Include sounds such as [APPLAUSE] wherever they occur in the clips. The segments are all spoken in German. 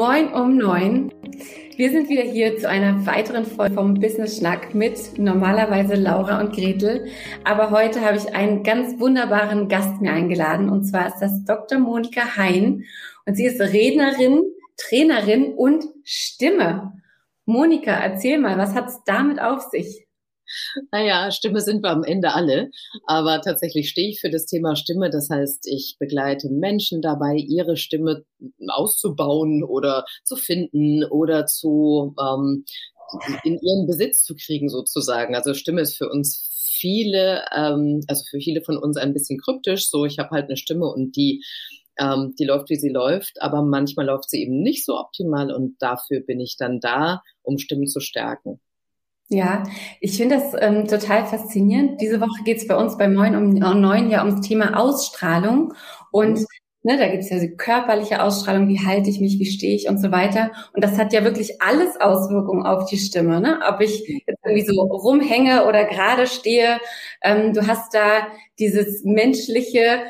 Moin um neun. Wir sind wieder hier zu einer weiteren Folge vom Business Schnack mit normalerweise Laura und Gretel. Aber heute habe ich einen ganz wunderbaren Gast mir eingeladen und zwar ist das Dr. Monika Hein und sie ist Rednerin, Trainerin und Stimme. Monika, erzähl mal, was hat es damit auf sich? Naja, Stimme sind wir am Ende alle, aber tatsächlich stehe ich für das Thema Stimme. Das heißt, ich begleite Menschen dabei, ihre Stimme auszubauen oder zu finden oder zu ähm, in ihren Besitz zu kriegen sozusagen. Also Stimme ist für uns viele, ähm, also für viele von uns ein bisschen kryptisch. So, ich habe halt eine Stimme und die ähm, die läuft, wie sie läuft, aber manchmal läuft sie eben nicht so optimal und dafür bin ich dann da, um Stimmen zu stärken. Ja, ich finde das ähm, total faszinierend. Diese Woche geht es bei uns bei Moin um, um neun ja ums Thema Ausstrahlung. Und ne, da gibt es ja die körperliche Ausstrahlung, wie halte ich mich, wie stehe ich und so weiter. Und das hat ja wirklich alles Auswirkungen auf die Stimme. Ne? Ob ich jetzt irgendwie so rumhänge oder gerade stehe, ähm, du hast da dieses menschliche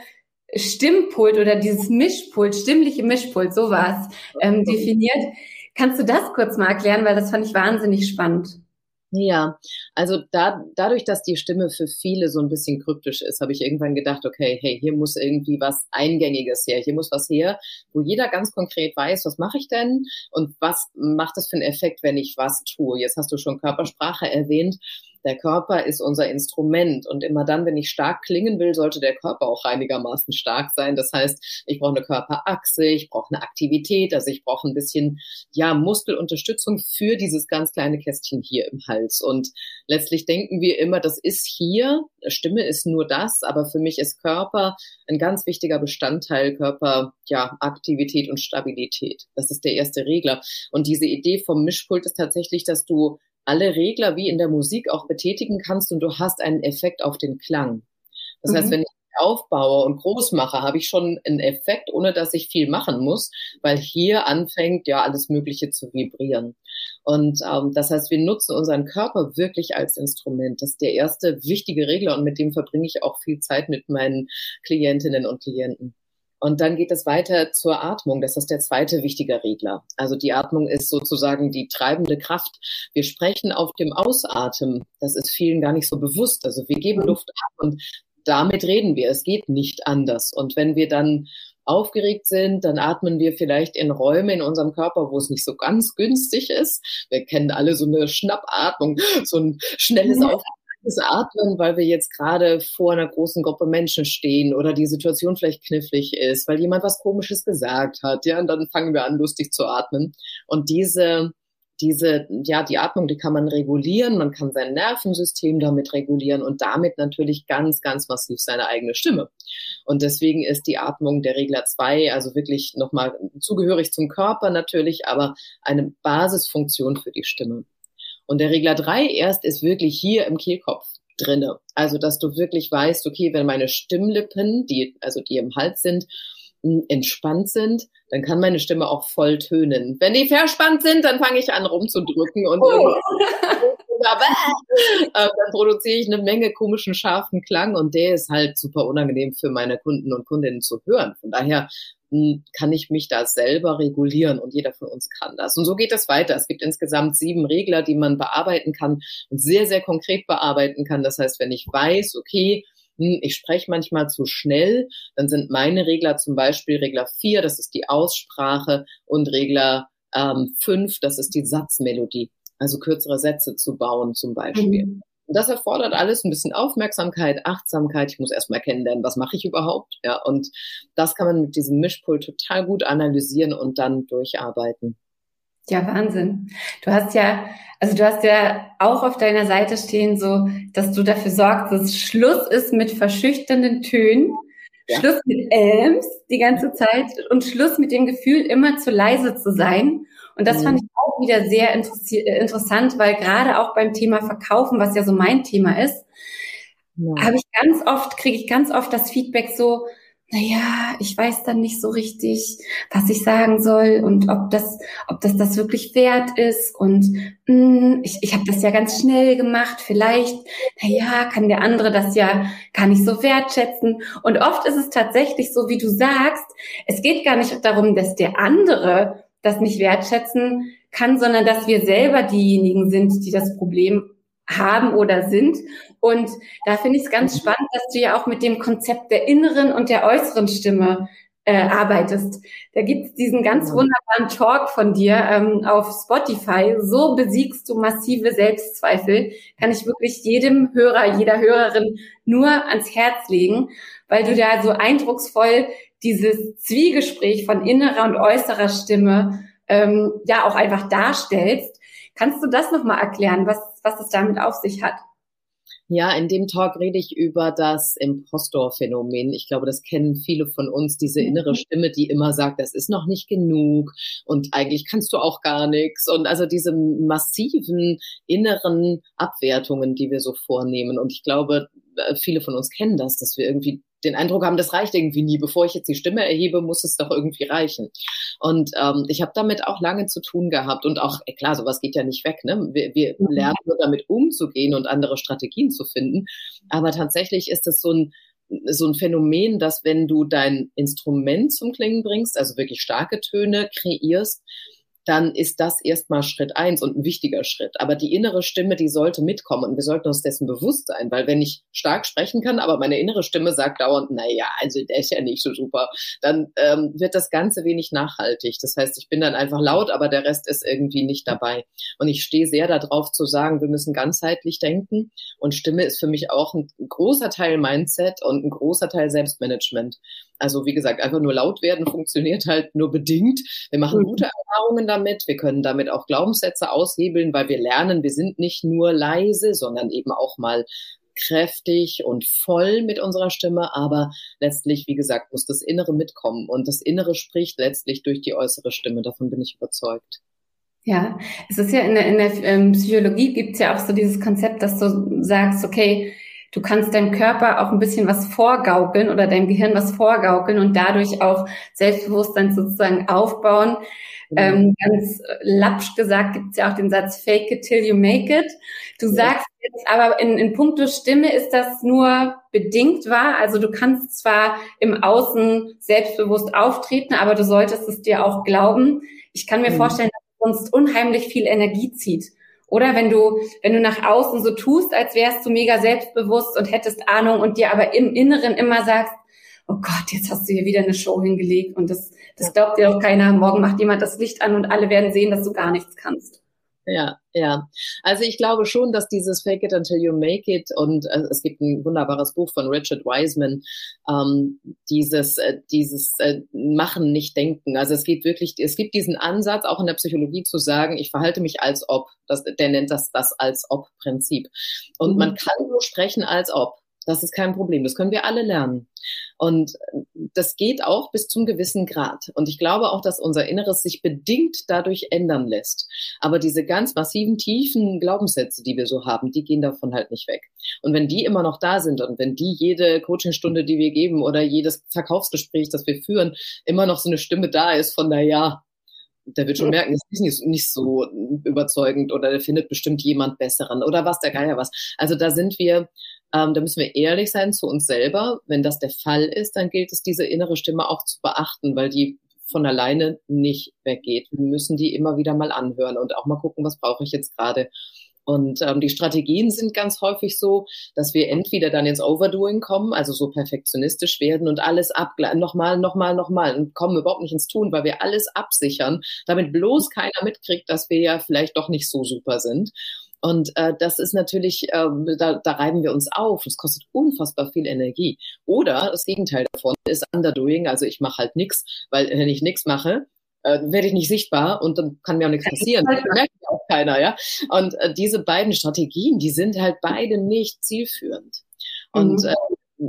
Stimmpult oder dieses Mischpult, stimmliche Mischpult, sowas ähm, definiert. Kannst du das kurz mal erklären, weil das fand ich wahnsinnig spannend. Ja, also da, dadurch, dass die Stimme für viele so ein bisschen kryptisch ist, habe ich irgendwann gedacht, okay, hey, hier muss irgendwie was Eingängiges her, hier muss was her, wo jeder ganz konkret weiß, was mache ich denn und was macht das für einen Effekt, wenn ich was tue. Jetzt hast du schon Körpersprache erwähnt. Der Körper ist unser Instrument und immer dann, wenn ich stark klingen will, sollte der Körper auch einigermaßen stark sein. Das heißt, ich brauche eine Körperachse, ich brauche eine Aktivität, also ich brauche ein bisschen ja Muskelunterstützung für dieses ganz kleine Kästchen hier im Hals. Und letztlich denken wir immer, das ist hier, Stimme ist nur das, aber für mich ist Körper ein ganz wichtiger Bestandteil Körper, ja, Aktivität und Stabilität. Das ist der erste Regler. Und diese Idee vom Mischpult ist tatsächlich, dass du alle Regler wie in der Musik auch betätigen kannst und du hast einen Effekt auf den Klang. Das mhm. heißt, wenn ich aufbaue und groß mache, habe ich schon einen Effekt, ohne dass ich viel machen muss, weil hier anfängt ja alles Mögliche zu vibrieren. Und ähm, das heißt, wir nutzen unseren Körper wirklich als Instrument. Das ist der erste wichtige Regler und mit dem verbringe ich auch viel Zeit mit meinen Klientinnen und Klienten. Und dann geht es weiter zur Atmung. Das ist der zweite wichtige Regler. Also die Atmung ist sozusagen die treibende Kraft. Wir sprechen auf dem Ausatmen. Das ist vielen gar nicht so bewusst. Also wir geben Luft ab und damit reden wir. Es geht nicht anders. Und wenn wir dann aufgeregt sind, dann atmen wir vielleicht in Räume in unserem Körper, wo es nicht so ganz günstig ist. Wir kennen alle so eine Schnappatmung, so ein schnelles mhm. Das Atmen, weil wir jetzt gerade vor einer großen Gruppe Menschen stehen oder die Situation vielleicht knifflig ist, weil jemand was Komisches gesagt hat, ja, und dann fangen wir an, lustig zu atmen. Und diese, diese, ja, die Atmung, die kann man regulieren, man kann sein Nervensystem damit regulieren und damit natürlich ganz, ganz massiv seine eigene Stimme. Und deswegen ist die Atmung der Regler 2 also wirklich nochmal zugehörig zum Körper natürlich, aber eine Basisfunktion für die Stimme. Und der Regler 3 erst ist wirklich hier im Kehlkopf drinne. Also, dass du wirklich weißt, okay, wenn meine Stimmlippen, die, also die im Hals sind, entspannt sind, dann kann meine Stimme auch voll tönen. Wenn die verspannt sind, dann fange ich an rumzudrücken und oh. [LAUGHS] [LAUGHS] äh, dann produziere ich eine Menge komischen, scharfen Klang und der ist halt super unangenehm für meine Kunden und Kundinnen zu hören. Von daher kann ich mich da selber regulieren und jeder von uns kann das. Und so geht es weiter. Es gibt insgesamt sieben Regler, die man bearbeiten kann und sehr, sehr konkret bearbeiten kann. Das heißt, wenn ich weiß, okay, hm, ich spreche manchmal zu schnell, dann sind meine Regler zum Beispiel Regler vier, das ist die Aussprache und Regler ähm, fünf, das ist die Satzmelodie. Also kürzere Sätze zu bauen zum Beispiel. Mhm. Und das erfordert alles ein bisschen Aufmerksamkeit, Achtsamkeit. Ich muss erstmal kennenlernen, was mache ich überhaupt? Ja, und das kann man mit diesem Mischpult total gut analysieren und dann durcharbeiten. Ja, Wahnsinn. Du hast ja, also du hast ja auch auf deiner Seite stehen, so, dass du dafür sorgst, dass Schluss ist mit verschüchternden Tönen, ja. Schluss mit Elms die ganze Zeit und Schluss mit dem Gefühl, immer zu leise zu sein. Und das mhm. fand ich auch wieder sehr äh, interessant, weil gerade auch beim Thema Verkaufen, was ja so mein Thema ist, ja. habe ich ganz oft, kriege ich ganz oft das Feedback so, naja, ich weiß dann nicht so richtig, was ich sagen soll und ob das, ob das das wirklich wert ist. Und mh, hm, ich, ich habe das ja ganz schnell gemacht. Vielleicht, naja, kann der andere das ja gar nicht so wertschätzen. Und oft ist es tatsächlich so, wie du sagst, es geht gar nicht darum, dass der andere das nicht wertschätzen kann, sondern dass wir selber diejenigen sind, die das Problem haben oder sind. Und da finde ich es ganz spannend, dass du ja auch mit dem Konzept der inneren und der äußeren Stimme äh, arbeitest. Da gibt es diesen ganz wunderbaren Talk von dir ähm, auf Spotify. So besiegst du massive Selbstzweifel. Kann ich wirklich jedem Hörer, jeder Hörerin nur ans Herz legen, weil du da so eindrucksvoll dieses Zwiegespräch von innerer und äußerer Stimme ähm, ja auch einfach darstellst. Kannst du das nochmal erklären, was, was es damit auf sich hat? Ja, in dem Talk rede ich über das Impostor-Phänomen. Ich glaube, das kennen viele von uns, diese innere mhm. Stimme, die immer sagt, das ist noch nicht genug und eigentlich kannst du auch gar nichts. Und also diese massiven inneren Abwertungen, die wir so vornehmen. Und ich glaube, äh, viele von uns kennen das, dass wir irgendwie den Eindruck haben, das reicht irgendwie nie. Bevor ich jetzt die Stimme erhebe, muss es doch irgendwie reichen. Und ähm, ich habe damit auch lange zu tun gehabt. Und auch, äh, klar, sowas geht ja nicht weg. Ne? Wir, wir mhm. lernen nur damit umzugehen und andere Strategien zu finden. Aber tatsächlich ist es so ein so ein Phänomen, dass wenn du dein Instrument zum Klingen bringst, also wirklich starke Töne kreierst, dann ist das erstmal Schritt eins und ein wichtiger Schritt. Aber die innere Stimme, die sollte mitkommen und wir sollten uns dessen bewusst sein, weil wenn ich stark sprechen kann, aber meine innere Stimme sagt dauernd, na ja, also der ist ja nicht so super, dann ähm, wird das Ganze wenig nachhaltig. Das heißt, ich bin dann einfach laut, aber der Rest ist irgendwie nicht dabei. Und ich stehe sehr darauf zu sagen, wir müssen ganzheitlich denken und Stimme ist für mich auch ein großer Teil Mindset und ein großer Teil Selbstmanagement. Also wie gesagt, einfach nur laut werden funktioniert halt nur bedingt. Wir machen mhm. gute Erfahrungen damit. Wir können damit auch Glaubenssätze aushebeln, weil wir lernen, wir sind nicht nur leise, sondern eben auch mal kräftig und voll mit unserer Stimme, aber letztlich, wie gesagt, muss das Innere mitkommen und das Innere spricht letztlich durch die äußere Stimme. Davon bin ich überzeugt. Ja, es ist ja in der, in der ähm, Psychologie gibt es ja auch so dieses Konzept, dass du sagst, okay, Du kannst deinem Körper auch ein bisschen was vorgaukeln oder deinem Gehirn was vorgaukeln und dadurch auch Selbstbewusstsein sozusagen aufbauen. Mhm. Ähm, ganz lapsch gesagt gibt es ja auch den Satz Fake it till you make it. Du sagst jetzt aber in, in puncto Stimme ist das nur bedingt wahr. Also du kannst zwar im Außen selbstbewusst auftreten, aber du solltest es dir auch glauben. Ich kann mir mhm. vorstellen, dass es uns unheimlich viel Energie zieht. Oder wenn du, wenn du nach außen so tust, als wärst du mega selbstbewusst und hättest Ahnung und dir aber im Inneren immer sagst, oh Gott, jetzt hast du hier wieder eine Show hingelegt und das, das glaubt dir doch keiner. Morgen macht jemand das Licht an und alle werden sehen, dass du gar nichts kannst. Ja, ja. Also ich glaube schon, dass dieses Fake it until you make it und äh, es gibt ein wunderbares Buch von Richard Wiseman, ähm, dieses, äh, dieses äh, Machen, nicht Denken. Also es geht wirklich, es gibt diesen Ansatz auch in der Psychologie zu sagen, ich verhalte mich als ob. Das, der nennt das das als ob Prinzip. Und mhm. man kann nur sprechen als ob. Das ist kein Problem. Das können wir alle lernen. Und das geht auch bis zum gewissen Grad. Und ich glaube auch, dass unser Inneres sich bedingt dadurch ändern lässt. Aber diese ganz massiven, tiefen Glaubenssätze, die wir so haben, die gehen davon halt nicht weg. Und wenn die immer noch da sind und wenn die jede Coachingstunde, die wir geben oder jedes Verkaufsgespräch, das wir führen, immer noch so eine Stimme da ist von, na ja, der wird schon merken, es ist nicht, nicht so überzeugend oder der findet bestimmt jemand Besseren oder was der Geier was. Also da sind wir ähm, da müssen wir ehrlich sein zu uns selber. Wenn das der Fall ist, dann gilt es, diese innere Stimme auch zu beachten, weil die von alleine nicht weggeht. Wir müssen die immer wieder mal anhören und auch mal gucken, was brauche ich jetzt gerade. Und ähm, die Strategien sind ganz häufig so, dass wir entweder dann ins Overdoing kommen, also so perfektionistisch werden und alles abgleichen, nochmal, nochmal, nochmal und kommen überhaupt nicht ins Tun, weil wir alles absichern, damit bloß keiner mitkriegt, dass wir ja vielleicht doch nicht so super sind. Und äh, das ist natürlich, äh, da, da reiben wir uns auf. Es kostet unfassbar viel Energie. Oder das Gegenteil davon ist Underdoing. Also ich mache halt nichts, weil wenn ich nichts mache, äh, werde ich nicht sichtbar und dann kann mir auch nichts passieren. Das merkt ja auch keiner, ja. Und äh, diese beiden Strategien, die sind halt beide nicht zielführend. Und mhm. äh,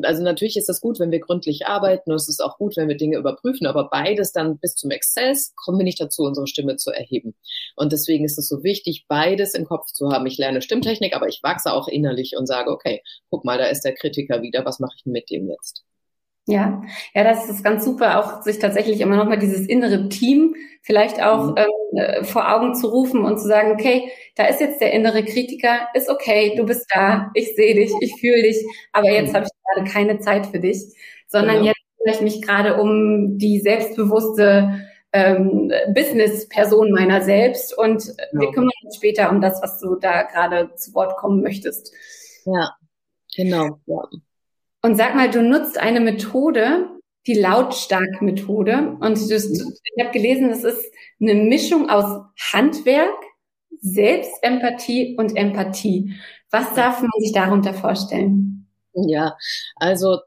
also natürlich ist das gut, wenn wir gründlich arbeiten und es ist auch gut, wenn wir Dinge überprüfen, aber beides dann bis zum Exzess kommen wir nicht dazu, unsere Stimme zu erheben. Und deswegen ist es so wichtig, beides im Kopf zu haben. Ich lerne Stimmtechnik, aber ich wachse auch innerlich und sage, okay, guck mal, da ist der Kritiker wieder, was mache ich mit dem jetzt? Ja, ja, das ist ganz super, auch sich tatsächlich immer noch mal dieses innere Team vielleicht auch mhm. ähm, äh, vor Augen zu rufen und zu sagen, okay, da ist jetzt der innere Kritiker, ist okay, du bist da, ich sehe dich, ich fühle dich, aber jetzt mhm. habe ich gerade keine Zeit für dich, sondern genau. jetzt kümmere ich mich gerade um die selbstbewusste ähm, Business-Person meiner selbst und ja. wir kümmern uns später um das, was du da gerade zu Wort kommen möchtest. Ja, genau. Ja. Und sag mal, du nutzt eine Methode, die Lautstark-Methode. Und du, ich habe gelesen, das ist eine Mischung aus Handwerk, Selbstempathie und Empathie. Was darf man sich darunter vorstellen? Ja, also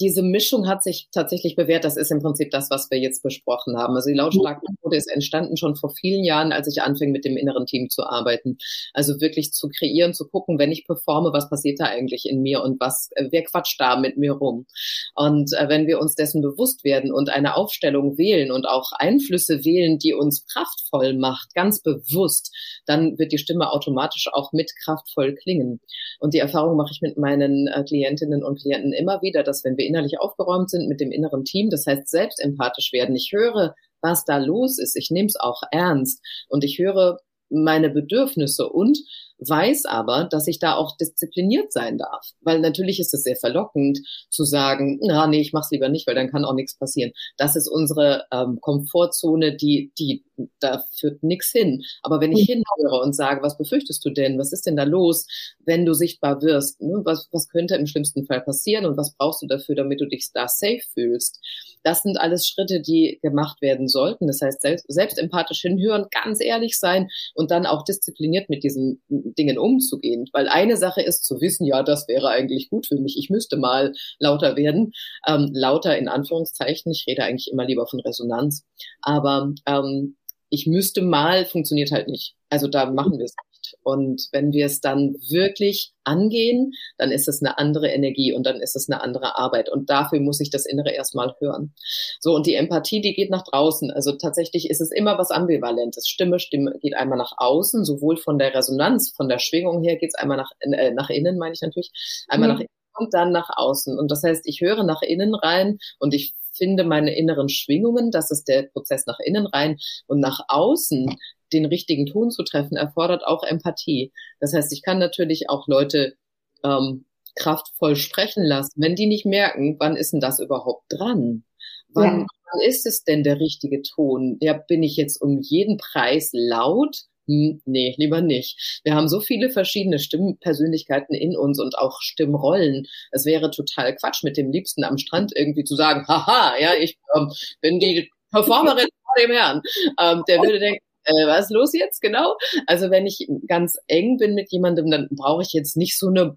diese Mischung hat sich tatsächlich bewährt. Das ist im Prinzip das, was wir jetzt besprochen haben. Also die Lautstark-Methode ist entstanden schon vor vielen Jahren, als ich anfing, mit dem inneren Team zu arbeiten. Also wirklich zu kreieren, zu gucken, wenn ich performe, was passiert da eigentlich in mir und was, äh, wer quatscht da mit mir rum? Und äh, wenn wir uns dessen bewusst werden und eine Aufstellung wählen und auch Einflüsse wählen, die uns kraftvoll macht, ganz bewusst, dann wird die Stimme automatisch auch mit kraftvoll klingen. Und die Erfahrung mache ich mit meinen äh, Klientinnen und Klienten immer wieder, dass wenn wir innerlich aufgeräumt sind mit dem inneren Team, das heißt selbst empathisch werden. Ich höre, was da los ist. Ich nehme es auch ernst und ich höre meine Bedürfnisse und weiß aber, dass ich da auch diszipliniert sein darf. Weil natürlich ist es sehr verlockend zu sagen, na nee, ich mach's lieber nicht, weil dann kann auch nichts passieren. Das ist unsere ähm, Komfortzone, die, die, da führt nichts hin. Aber wenn ich mhm. hinhöre und sage, was befürchtest du denn? Was ist denn da los, wenn du sichtbar wirst? Ne? Was, was könnte im schlimmsten Fall passieren und was brauchst du dafür, damit du dich da safe fühlst? Das sind alles Schritte, die gemacht werden sollten. Das heißt, selbst, selbst empathisch hinhören, ganz ehrlich sein und dann auch diszipliniert mit diesen Dingen umzugehen. Weil eine Sache ist zu wissen, ja, das wäre eigentlich gut für mich. Ich müsste mal lauter werden. Ähm, lauter in Anführungszeichen. Ich rede eigentlich immer lieber von Resonanz. Aber ähm, ich müsste mal, funktioniert halt nicht. Also da machen wir es und wenn wir es dann wirklich angehen, dann ist es eine andere Energie und dann ist es eine andere Arbeit. Und dafür muss ich das Innere erstmal hören. So, und die Empathie, die geht nach draußen. Also tatsächlich ist es immer was Ambivalentes. Stimme, Stimme geht einmal nach außen, sowohl von der Resonanz, von der Schwingung her geht es einmal nach, äh, nach innen, meine ich natürlich, einmal mhm. nach innen und dann nach außen. Und das heißt, ich höre nach innen rein und ich finde meine inneren Schwingungen, das ist der Prozess nach innen rein und nach außen den richtigen Ton zu treffen, erfordert auch Empathie. Das heißt, ich kann natürlich auch Leute ähm, kraftvoll sprechen lassen, wenn die nicht merken, wann ist denn das überhaupt dran? Wann, ja. wann ist es denn der richtige Ton? Ja, bin ich jetzt um jeden Preis laut? Hm, nee, lieber nicht. Wir haben so viele verschiedene Stimmpersönlichkeiten in uns und auch Stimmrollen. Es wäre total Quatsch, mit dem Liebsten am Strand irgendwie zu sagen, haha, ja, ich ähm, bin die Performerin vor dem Herrn. Ähm, der würde denken, äh, was ist los jetzt genau? Also wenn ich ganz eng bin mit jemandem, dann brauche ich jetzt nicht so eine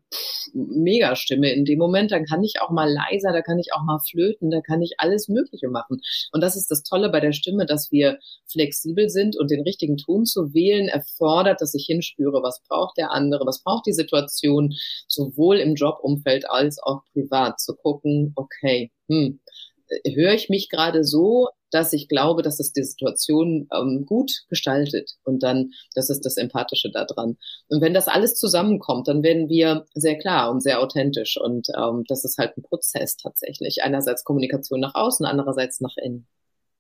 Megastimme in dem Moment. Dann kann ich auch mal leiser, da kann ich auch mal flöten, da kann ich alles Mögliche machen. Und das ist das Tolle bei der Stimme, dass wir flexibel sind und den richtigen Ton zu wählen erfordert, dass ich hinspüre, was braucht der andere, was braucht die Situation, sowohl im Jobumfeld als auch privat, zu gucken, okay, hm, höre ich mich gerade so, dass ich glaube, dass es die Situation ähm, gut gestaltet. Und dann, das ist das Empathische daran. Und wenn das alles zusammenkommt, dann werden wir sehr klar und sehr authentisch. Und ähm, das ist halt ein Prozess tatsächlich. Einerseits Kommunikation nach außen, andererseits nach innen.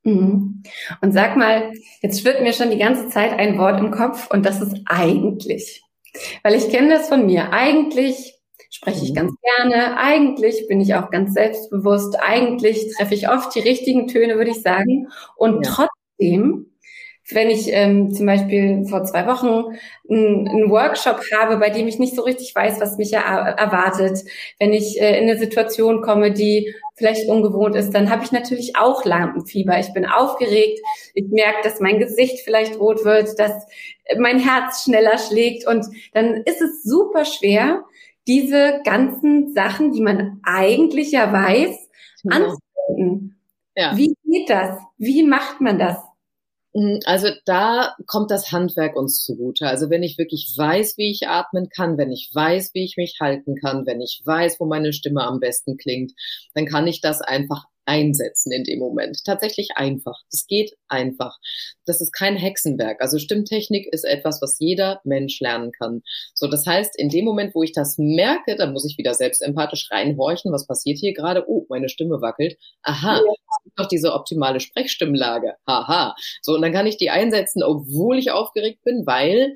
Mhm. Und sag mal, jetzt schwirrt mir schon die ganze Zeit ein Wort im Kopf und das ist eigentlich. Weil ich kenne das von mir. Eigentlich spreche ich mhm. ganz gerne. Eigentlich bin ich auch ganz selbstbewusst. Eigentlich treffe ich oft die richtigen Töne, würde ich sagen. Und ja. trotzdem, wenn ich ähm, zum Beispiel vor zwei Wochen einen, einen, Workshop habe, bei dem ich nicht so richtig weiß, was mich er erwartet, wenn ich äh, in eine Situation komme, die vielleicht ungewohnt ist, dann habe ich natürlich auch Lampenfieber. Ich bin aufgeregt. Ich merke, dass mein Gesicht vielleicht rot wird, dass mein Herz schneller schlägt und dann ist es super schwer, diese ganzen Sachen, die man eigentlich ja weiß, ja. anzuwenden. Ja. Wie geht das? Wie macht man das? Mm, also da kommt das Handwerk uns zugute. Also wenn ich wirklich weiß, wie ich atmen kann, wenn ich weiß, wie ich mich halten kann, wenn ich weiß, wo meine Stimme am besten klingt, dann kann ich das einfach einsetzen in dem Moment. Tatsächlich einfach. Das geht einfach. Das ist kein Hexenwerk. Also Stimmtechnik ist etwas, was jeder Mensch lernen kann. So, das heißt, in dem Moment, wo ich das merke, dann muss ich wieder selbst empathisch reinhorchen. Was passiert hier gerade? Oh, meine Stimme wackelt. Aha, ja. doch diese optimale Sprechstimmlage. Haha. So, und dann kann ich die einsetzen, obwohl ich aufgeregt bin, weil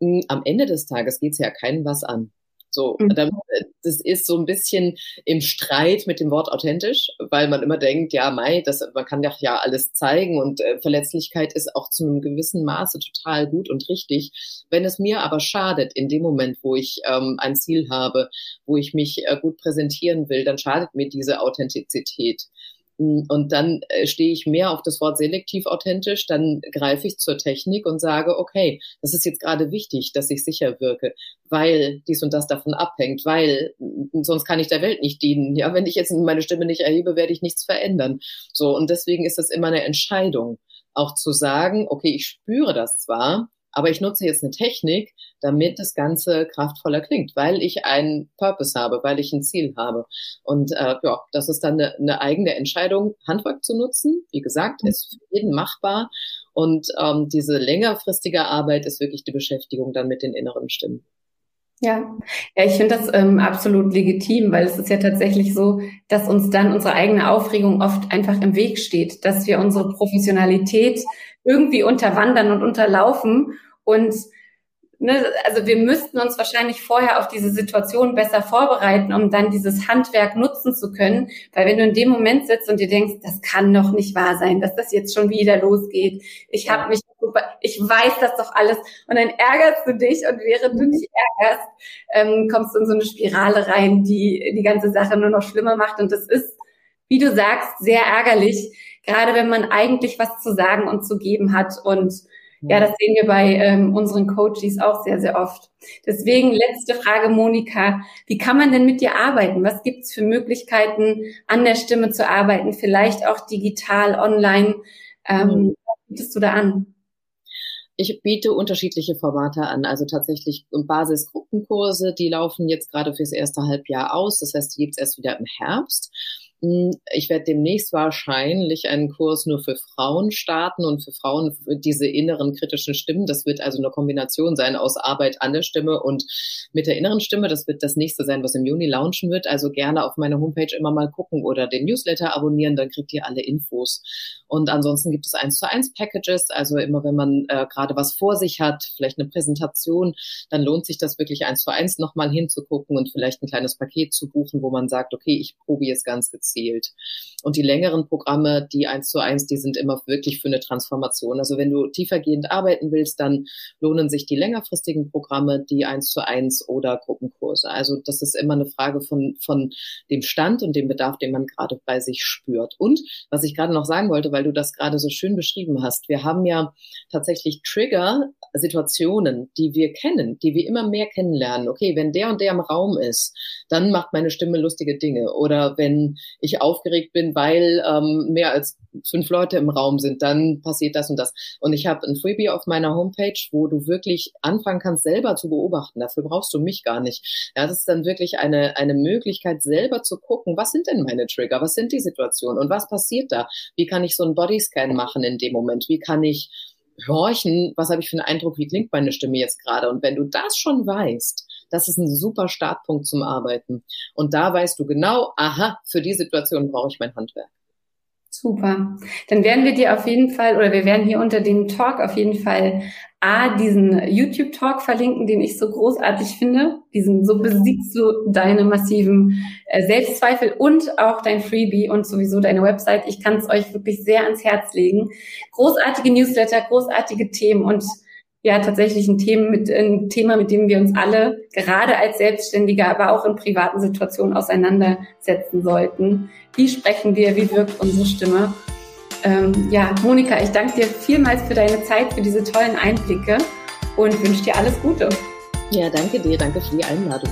mh, hm, am Ende des Tages geht's ja keinem was an. So, mhm. das ist so ein bisschen im Streit mit dem Wort authentisch, weil man immer denkt, ja, Mai, das, man kann doch ja alles zeigen und äh, Verletzlichkeit ist auch zu einem gewissen Maße total gut und richtig. Wenn es mir aber schadet, in dem Moment, wo ich ähm, ein Ziel habe, wo ich mich äh, gut präsentieren will, dann schadet mir diese Authentizität. Und dann äh, stehe ich mehr auf das Wort selektiv authentisch, dann greife ich zur Technik und sage, okay, das ist jetzt gerade wichtig, dass ich sicher wirke, weil dies und das davon abhängt, weil sonst kann ich der Welt nicht dienen. Ja, wenn ich jetzt meine Stimme nicht erhebe, werde ich nichts verändern. So, und deswegen ist es immer eine Entscheidung, auch zu sagen, okay, ich spüre das zwar, aber ich nutze jetzt eine Technik, damit das Ganze kraftvoller klingt, weil ich einen Purpose habe, weil ich ein Ziel habe. Und äh, ja, das ist dann eine, eine eigene Entscheidung, Handwerk zu nutzen. Wie gesagt, ist für jeden machbar. Und ähm, diese längerfristige Arbeit ist wirklich die Beschäftigung dann mit den inneren Stimmen. Ja, ja, ich finde das ähm, absolut legitim, weil es ist ja tatsächlich so, dass uns dann unsere eigene Aufregung oft einfach im Weg steht, dass wir unsere Professionalität irgendwie unterwandern und unterlaufen und ne, also wir müssten uns wahrscheinlich vorher auf diese Situation besser vorbereiten, um dann dieses Handwerk nutzen zu können. Weil wenn du in dem Moment sitzt und dir denkst, das kann doch nicht wahr sein, dass das jetzt schon wieder losgeht. Ich habe mich ich weiß das doch alles. Und dann ärgerst du dich und während du dich ärgerst, ähm, kommst du in so eine Spirale rein, die die ganze Sache nur noch schlimmer macht. Und das ist, wie du sagst, sehr ärgerlich, gerade wenn man eigentlich was zu sagen und zu geben hat und ja, das sehen wir bei ähm, unseren Coaches auch sehr, sehr oft. Deswegen letzte Frage, Monika. Wie kann man denn mit dir arbeiten? Was gibt's für Möglichkeiten, an der Stimme zu arbeiten? Vielleicht auch digital, online. Ähm, mhm. was bietest du da an? Ich biete unterschiedliche Formate an, also tatsächlich Basisgruppenkurse, die laufen jetzt gerade fürs erste Halbjahr aus. Das heißt, die gibt's erst wieder im Herbst. Hm, ich werde demnächst wahrscheinlich einen Kurs nur für Frauen starten und für Frauen diese inneren kritischen Stimmen. Das wird also eine Kombination sein aus Arbeit an der Stimme und mit der inneren Stimme. Das wird das nächste sein, was im Juni launchen wird. Also gerne auf meiner Homepage immer mal gucken oder den Newsletter abonnieren, dann kriegt ihr alle Infos. Und ansonsten gibt es eins zu eins Packages. Also immer wenn man äh, gerade was vor sich hat, vielleicht eine Präsentation, dann lohnt sich das wirklich eins zu eins nochmal hinzugucken und vielleicht ein kleines Paket zu buchen, wo man sagt, okay, ich probiere es ganz gezielt gezielt. Und die längeren Programme, die eins zu eins, die sind immer wirklich für eine Transformation. Also wenn du tiefergehend arbeiten willst, dann lohnen sich die längerfristigen Programme, die eins zu eins oder Gruppenkurse. Also das ist immer eine Frage von, von dem Stand und dem Bedarf, den man gerade bei sich spürt. Und was ich gerade noch sagen wollte, weil du das gerade so schön beschrieben hast, wir haben ja tatsächlich Trigger, Situationen, die wir kennen, die wir immer mehr kennenlernen. Okay, wenn der und der im Raum ist, dann macht meine Stimme lustige Dinge. Oder wenn ich aufgeregt bin, weil ähm, mehr als fünf Leute im Raum sind, dann passiert das und das. Und ich habe ein Freebie auf meiner Homepage, wo du wirklich anfangen kannst, selber zu beobachten. Dafür brauchst du mich gar nicht. Ja, das ist dann wirklich eine, eine Möglichkeit, selber zu gucken, was sind denn meine Trigger, was sind die Situationen und was passiert da? Wie kann ich so einen Bodyscan machen in dem Moment? Wie kann ich horchen, was habe ich für einen Eindruck, wie klingt meine Stimme jetzt gerade? Und wenn du das schon weißt, das ist ein super Startpunkt zum Arbeiten. Und da weißt du genau, aha, für die Situation brauche ich mein Handwerk. Super. Dann werden wir dir auf jeden Fall, oder wir werden hier unter dem Talk auf jeden Fall A, diesen YouTube-Talk verlinken, den ich so großartig finde. Diesen, so besiegst du deine massiven äh, Selbstzweifel und auch dein Freebie und sowieso deine Website. Ich kann es euch wirklich sehr ans Herz legen. Großartige Newsletter, großartige Themen und ja tatsächlich ein Thema, mit, ein Thema, mit dem wir uns alle gerade als Selbstständige, aber auch in privaten Situationen auseinandersetzen sollten. Wie sprechen wir? Wie wirkt unsere Stimme? Ähm, ja, Monika, ich danke dir vielmals für deine Zeit, für diese tollen Einblicke und wünsche dir alles Gute. Ja, danke dir. Danke für die Einladung.